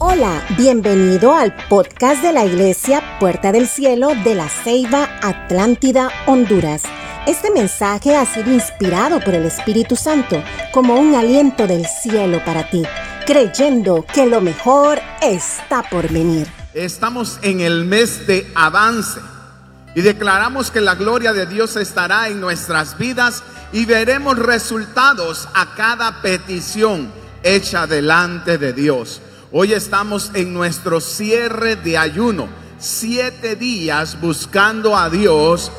Hola, bienvenido al podcast de la Iglesia Puerta del Cielo de la Ceiba Atlántida, Honduras. Este mensaje ha sido inspirado por el Espíritu Santo como un aliento del cielo para ti, creyendo que lo mejor está por venir. Estamos en el mes de avance y declaramos que la gloria de Dios estará en nuestras vidas y veremos resultados a cada petición hecha delante de Dios. Hoy estamos en nuestro cierre de ayuno, siete días buscando a Dios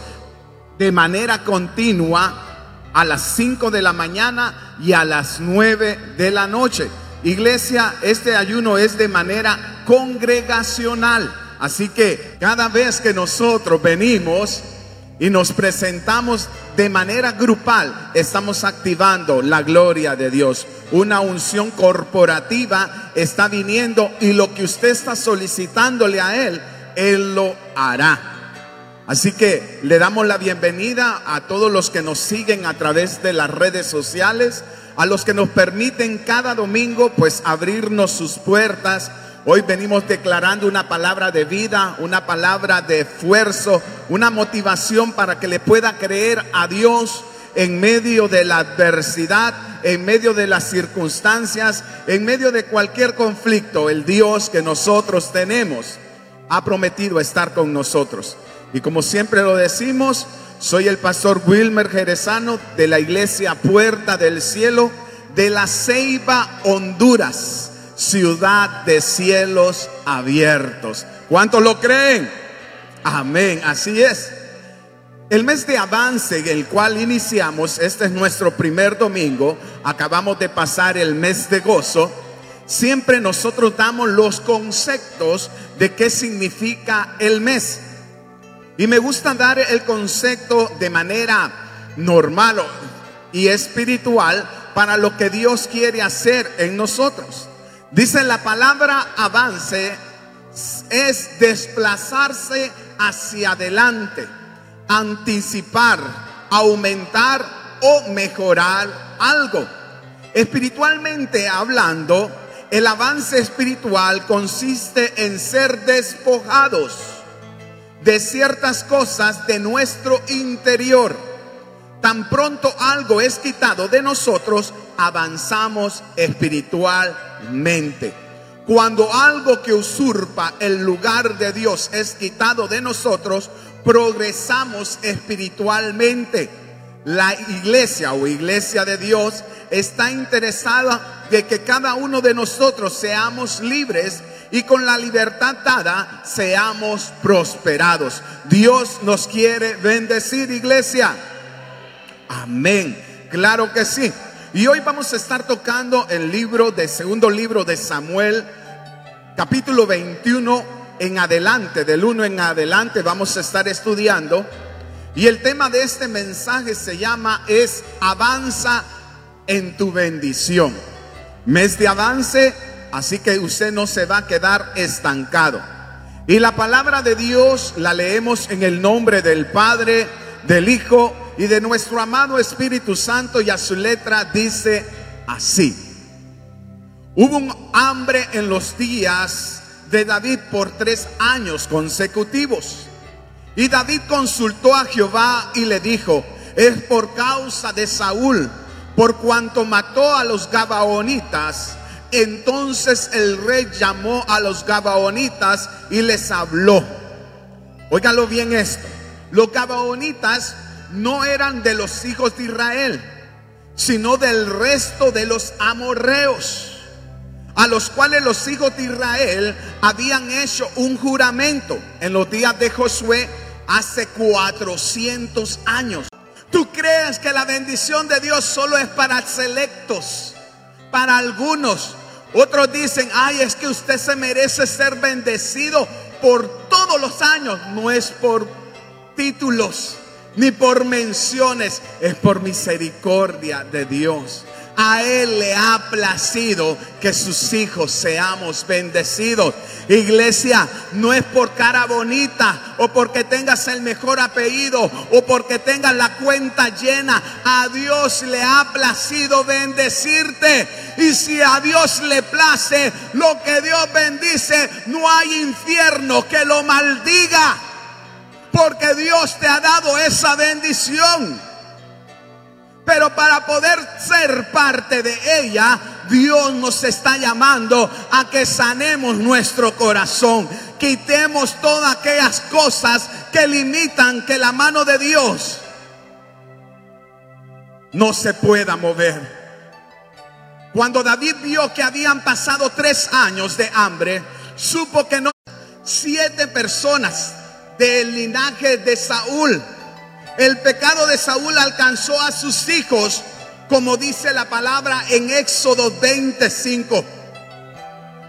de manera continua a las cinco de la mañana y a las nueve de la noche. Iglesia, este ayuno es de manera congregacional. Así que cada vez que nosotros venimos y nos presentamos de manera grupal, estamos activando la gloria de Dios. Una unción corporativa está viniendo y lo que usted está solicitándole a Él, Él lo hará. Así que le damos la bienvenida a todos los que nos siguen a través de las redes sociales, a los que nos permiten cada domingo pues abrirnos sus puertas Hoy venimos declarando una palabra de vida, una palabra de esfuerzo, una motivación para que le pueda creer a Dios en medio de la adversidad, en medio de las circunstancias, en medio de cualquier conflicto. El Dios que nosotros tenemos ha prometido estar con nosotros. Y como siempre lo decimos, soy el pastor Wilmer Jerezano de la iglesia Puerta del Cielo de la Ceiba, Honduras ciudad de cielos abiertos. ¿Cuántos lo creen? Amén, así es. El mes de avance, el cual iniciamos, este es nuestro primer domingo, acabamos de pasar el mes de gozo, siempre nosotros damos los conceptos de qué significa el mes. Y me gusta dar el concepto de manera normal y espiritual para lo que Dios quiere hacer en nosotros. Dice la palabra avance es desplazarse hacia adelante, anticipar, aumentar o mejorar algo. Espiritualmente hablando, el avance espiritual consiste en ser despojados de ciertas cosas de nuestro interior. Tan pronto algo es quitado de nosotros, avanzamos espiritualmente. Cuando algo que usurpa el lugar de Dios es quitado de nosotros, progresamos espiritualmente. La iglesia o iglesia de Dios está interesada de que cada uno de nosotros seamos libres y con la libertad dada seamos prosperados. Dios nos quiere bendecir, iglesia. Amén. Claro que sí. Y hoy vamos a estar tocando el libro de segundo libro de Samuel, capítulo 21 en adelante, del 1 en adelante vamos a estar estudiando. Y el tema de este mensaje se llama es avanza en tu bendición. Mes de avance, así que usted no se va a quedar estancado. Y la palabra de Dios la leemos en el nombre del Padre, del Hijo y de nuestro amado Espíritu Santo y a su letra dice así. Hubo un hambre en los días de David por tres años consecutivos. Y David consultó a Jehová y le dijo, es por causa de Saúl, por cuanto mató a los Gabaonitas. Entonces el rey llamó a los Gabaonitas y les habló. Óigalo bien esto. Los Gabaonitas no eran de los hijos de Israel, sino del resto de los amorreos, a los cuales los hijos de Israel habían hecho un juramento en los días de Josué hace 400 años. ¿Tú crees que la bendición de Dios solo es para selectos, para algunos? Otros dicen, ay, es que usted se merece ser bendecido por todos los años. No es por títulos, ni por menciones, es por misericordia de Dios. a Él le ha placido que sus hijos seamos bendecidos. Iglesia, no es por cara bonita o porque tengas el mejor apellido o porque tengas la cuenta llena. A Dios le ha placido bendecirte. Y si a Dios le place lo que Dios bendice, no hay infierno que lo maldiga. Porque Dios te ha dado esa bendición. Pero para poder ser parte de ella, Dios nos está llamando a que sanemos nuestro corazón. Quitemos todas aquellas cosas que limitan que la mano de Dios no se pueda mover. Cuando David vio que habían pasado tres años de hambre, supo que no siete personas del linaje de Saúl el pecado de Saúl alcanzó a sus hijos, como dice la palabra en Éxodo 25.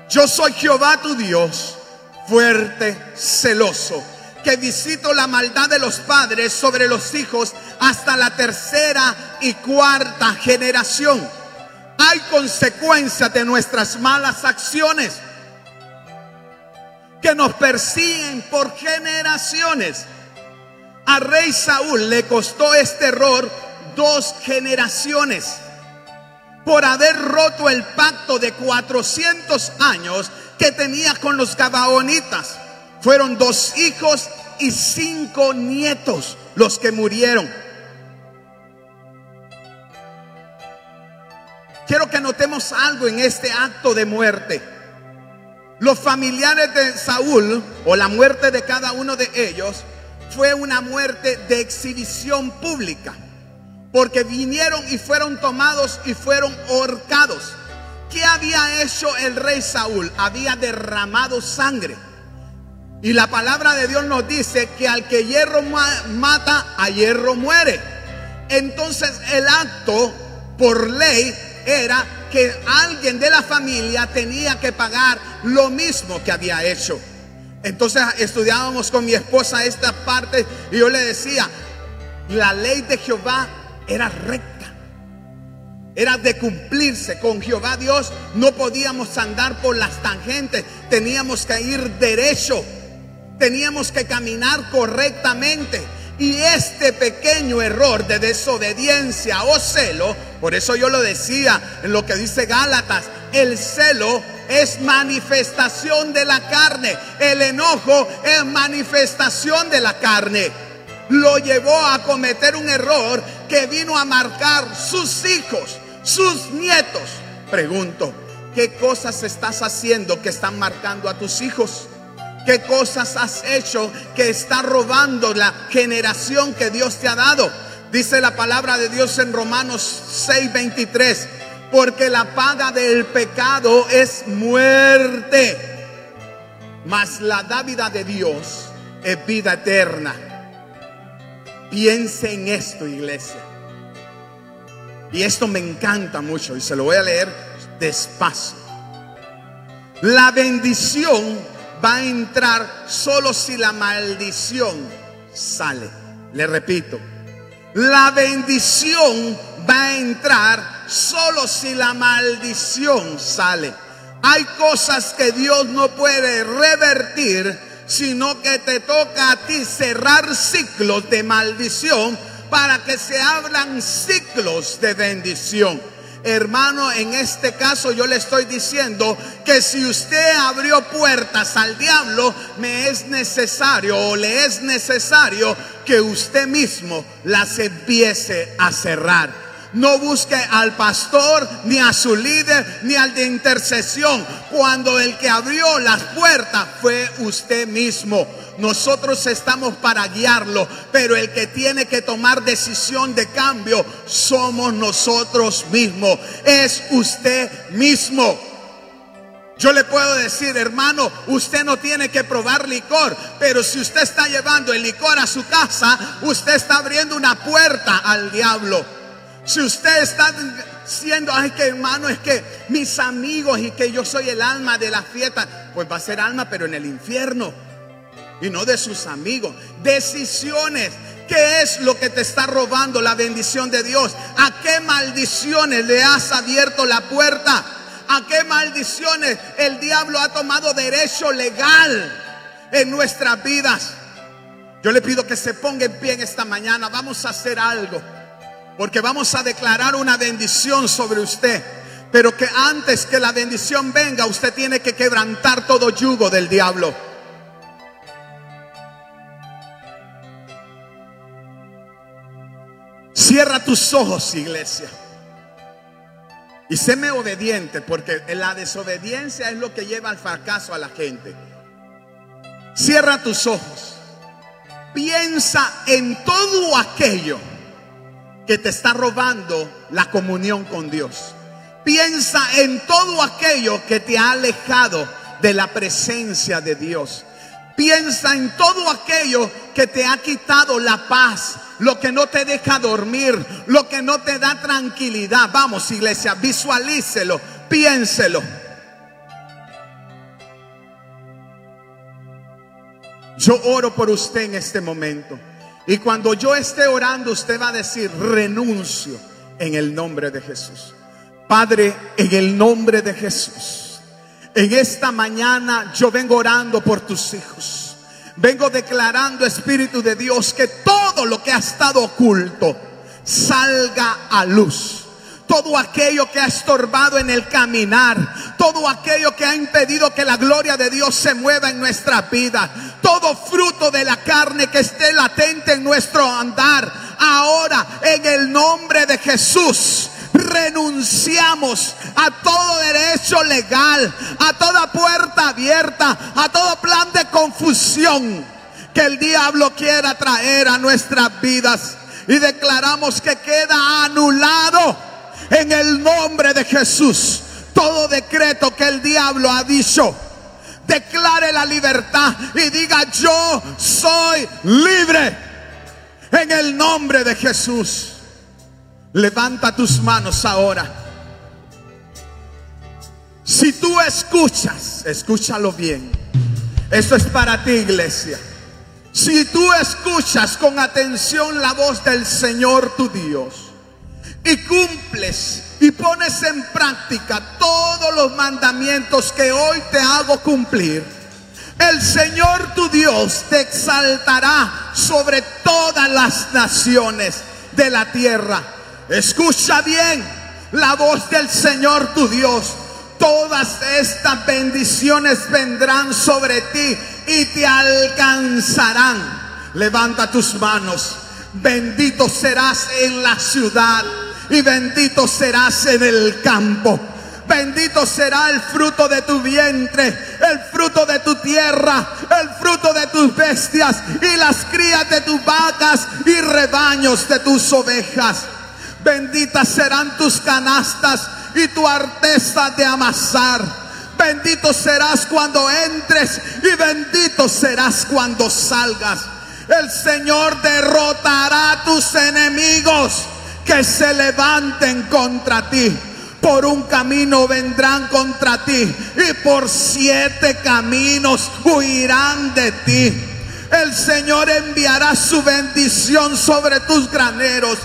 Yo soy Jehová tu Dios, fuerte, celoso, que visito la maldad de los padres sobre los hijos hasta la tercera y cuarta generación. Hay consecuencias de nuestras malas acciones que nos persiguen por generaciones. A rey Saúl le costó este error dos generaciones por haber roto el pacto de 400 años que tenía con los gabaonitas. Fueron dos hijos y cinco nietos los que murieron. Quiero que notemos algo en este acto de muerte. Los familiares de Saúl o la muerte de cada uno de ellos fue una muerte de exhibición pública, porque vinieron y fueron tomados y fueron ahorcados. ¿Qué había hecho el rey Saúl? Había derramado sangre. Y la palabra de Dios nos dice que al que hierro mata, a hierro muere. Entonces el acto por ley era que alguien de la familia tenía que pagar lo mismo que había hecho. Entonces estudiábamos con mi esposa esta parte y yo le decía, la ley de Jehová era recta, era de cumplirse. Con Jehová Dios no podíamos andar por las tangentes, teníamos que ir derecho, teníamos que caminar correctamente. Y este pequeño error de desobediencia o celo, por eso yo lo decía en lo que dice Gálatas, el celo es manifestación de la carne. El enojo es manifestación de la carne. Lo llevó a cometer un error que vino a marcar sus hijos, sus nietos. Pregunto, ¿qué cosas estás haciendo que están marcando a tus hijos? ¿Qué cosas has hecho que está robando la generación que Dios te ha dado? Dice la palabra de Dios en Romanos 6:23 porque la paga del pecado es muerte, mas la dávida de Dios es vida eterna. Piense en esto, iglesia. Y esto me encanta mucho y se lo voy a leer despacio. La bendición va a entrar solo si la maldición sale. Le repito, la bendición va a entrar solo si la maldición sale. Hay cosas que Dios no puede revertir, sino que te toca a ti cerrar ciclos de maldición para que se abran ciclos de bendición. Hermano, en este caso yo le estoy diciendo que si usted abrió puertas al diablo, me es necesario o le es necesario que usted mismo las empiece a cerrar. No busque al pastor, ni a su líder, ni al de intercesión. Cuando el que abrió las puertas fue usted mismo. Nosotros estamos para guiarlo, pero el que tiene que tomar decisión de cambio somos nosotros mismos. Es usted mismo. Yo le puedo decir, hermano, usted no tiene que probar licor, pero si usted está llevando el licor a su casa, usted está abriendo una puerta al diablo. Si usted está siendo, ay que hermano, es que mis amigos y que yo soy el alma de la fiesta, pues va a ser alma, pero en el infierno y no de sus amigos. Decisiones ¿Qué es lo que te está robando la bendición de Dios? ¿A qué maldiciones le has abierto la puerta? ¿A qué maldiciones el diablo ha tomado derecho legal en nuestras vidas? Yo le pido que se ponga en pie en esta mañana. Vamos a hacer algo. Porque vamos a declarar una bendición sobre usted. Pero que antes que la bendición venga, usted tiene que quebrantar todo yugo del diablo. Cierra tus ojos, iglesia. Y séme obediente, porque la desobediencia es lo que lleva al fracaso a la gente. Cierra tus ojos. Piensa en todo aquello que te está robando la comunión con Dios. Piensa en todo aquello que te ha alejado de la presencia de Dios. Piensa en todo aquello que te ha quitado la paz, lo que no te deja dormir, lo que no te da tranquilidad. Vamos, iglesia, visualícelo, piénselo. Yo oro por usted en este momento. Y cuando yo esté orando, usted va a decir, renuncio en el nombre de Jesús. Padre, en el nombre de Jesús. En esta mañana yo vengo orando por tus hijos. Vengo declarando, Espíritu de Dios, que todo lo que ha estado oculto salga a luz. Todo aquello que ha estorbado en el caminar, todo aquello que ha impedido que la gloria de Dios se mueva en nuestra vida, todo fruto de la carne que esté latente en nuestro andar, ahora en el nombre de Jesús renunciamos a todo derecho legal, a toda puerta abierta, a todo plan de confusión que el diablo quiera traer a nuestras vidas. Y declaramos que queda anulado en el nombre de Jesús todo decreto que el diablo ha dicho. Declare la libertad y diga yo soy libre en el nombre de Jesús. Levanta tus manos ahora. Si tú escuchas, escúchalo bien. Esto es para ti, iglesia. Si tú escuchas con atención la voz del Señor tu Dios y cumples y pones en práctica todos los mandamientos que hoy te hago cumplir, el Señor tu Dios te exaltará sobre todas las naciones de la tierra Escucha bien la voz del Señor tu Dios. Todas estas bendiciones vendrán sobre ti y te alcanzarán. Levanta tus manos. Bendito serás en la ciudad y bendito serás en el campo. Bendito será el fruto de tu vientre, el fruto de tu tierra, el fruto de tus bestias y las crías de tus vacas y rebaños de tus ovejas. Benditas serán tus canastas y tu arteza de amasar. Bendito serás cuando entres y bendito serás cuando salgas. El Señor derrotará a tus enemigos que se levanten contra ti. Por un camino vendrán contra ti y por siete caminos huirán de ti. El Señor enviará su bendición sobre tus graneros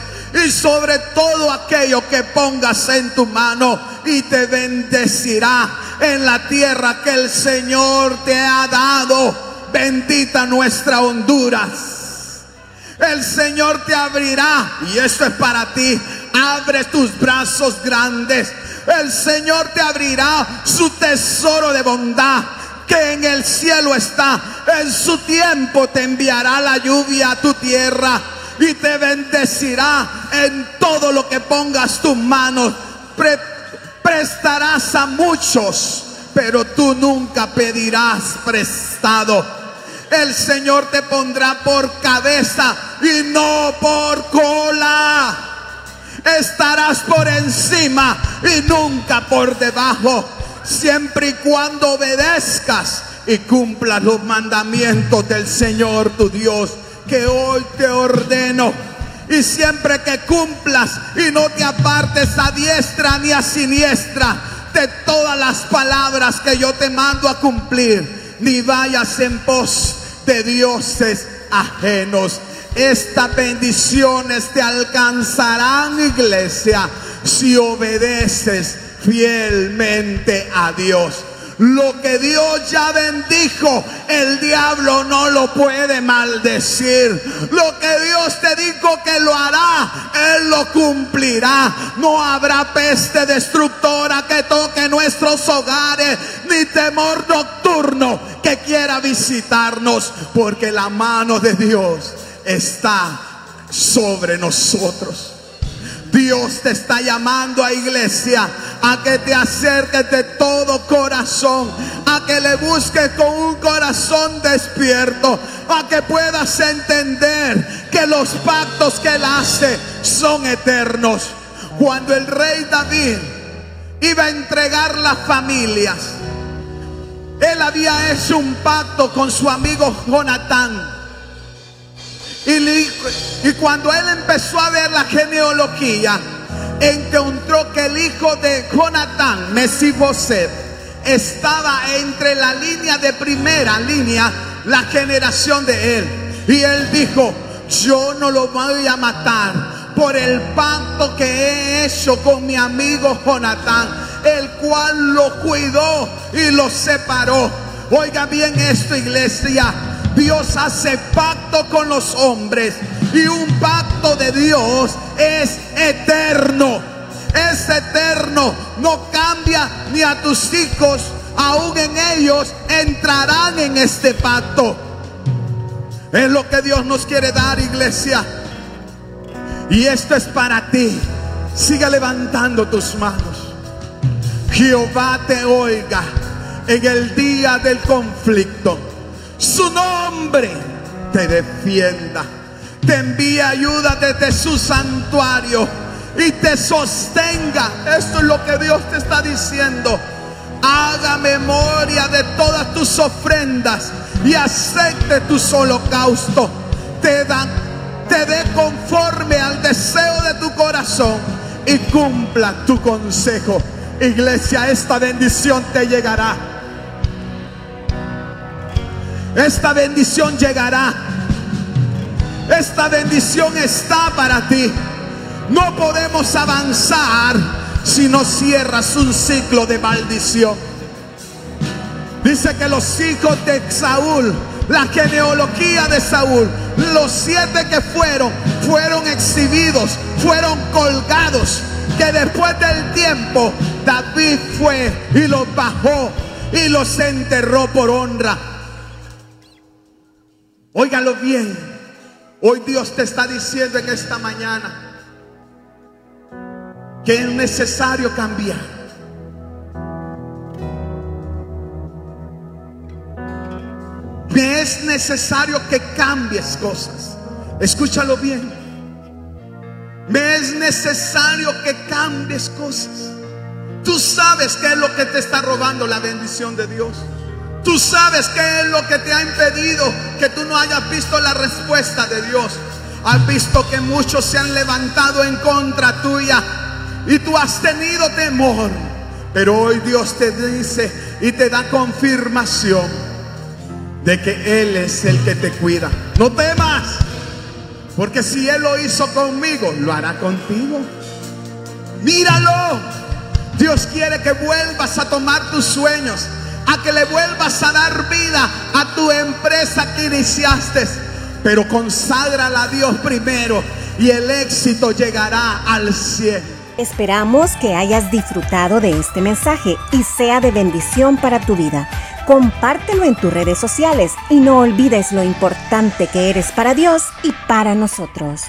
y sobre todo aquello que pongas en tu mano y te bendecirá en la tierra que el Señor te ha dado. Bendita nuestra Honduras. El Señor te abrirá y esto es para ti. Abre tus brazos grandes. El Señor te abrirá su tesoro de bondad que en el cielo está. En su tiempo te enviará la lluvia a tu tierra y te bendecirá en todo lo que pongas tus manos. prestarás a muchos, pero tú nunca pedirás prestado. El Señor te pondrá por cabeza y no por cola. Estarás por encima y nunca por debajo, siempre y cuando obedezcas y cumplas los mandamientos del Señor tu Dios que hoy te ordeno. Y siempre que cumplas y no te apartes a diestra ni a siniestra de todas las palabras que yo te mando a cumplir, ni vayas en pos de dioses ajenos. Estas bendiciones te alcanzarán, iglesia, si obedeces fielmente a Dios. Lo que Dios ya bendijo, el diablo no lo puede maldecir. Lo que Dios te dijo que lo hará, Él lo cumplirá. No habrá peste destructora que toque nuestros hogares, ni temor nocturno que quiera visitarnos, porque la mano de Dios está sobre nosotros. Dios te está llamando a iglesia a que te acerques de todo corazón, a que le busques con un corazón despierto, a que puedas entender que los pactos que él hace son eternos. Cuando el rey David iba a entregar las familias, él había hecho un pacto con su amigo Jonatán y, cuando él empezó a ver la genealogía, encontró que el hijo de Jonatán, Mesiboset, estaba entre la línea de primera línea, la generación de él. Y él dijo, yo no lo voy a matar por el pacto que he hecho con mi amigo Jonatán, el cual lo cuidó y lo separó. Oiga bien esto, iglesia. Dios hace pacto con los hombres y un pacto de Dios es eterno. Es eterno, no cambia ni a tus hijos, aún en ellos entrarán en este pacto. Es lo que Dios nos quiere dar, iglesia. Y esto es para ti. Siga levantando tus manos. Jehová te oiga en el día del conflicto su nombre te defienda. Te envía ayuda desde su santuario y te sostenga. Esto es lo que Dios te está diciendo. Haga memoria de todas tus ofrendas y acepte tus holocaustos. Te dan, te dé conforme al deseo de tu corazón y cumpla tu consejo. Iglesia, esta bendición te llegará esta bendición llegará. Esta bendición está para ti. No podemos avanzar si no cierras un ciclo de maldición. Dice que los hijos de Saúl, la genealogía de Saúl, los siete que fueron, fueron exhibidos, fueron colgados. Que después del tiempo David fue y los bajó y los enterró por honra. Óigalo bien. Hoy Dios te está diciendo en esta mañana que es necesario cambiar. Me es necesario que cambies cosas. Escúchalo bien. Me es necesario que cambies cosas. Tú sabes qué es lo que te está robando la bendición de Dios. Tú sabes qué es lo que te ha impedido que tú no hayas visto la respuesta de Dios. Has visto que muchos se han levantado en contra tuya y tú has tenido temor. Pero hoy Dios te dice y te da confirmación de que Él es el que te cuida. No temas, porque si Él lo hizo conmigo, lo hará contigo. Míralo. Dios quiere que vuelvas a tomar tus sueños a que le vuelvas a dar vida a tu empresa que iniciaste. Pero conságrala a Dios primero y el éxito llegará al cielo. Esperamos que hayas disfrutado de este mensaje y sea de bendición para tu vida. Compártelo en tus redes sociales y no olvides lo importante que eres para Dios y para nosotros.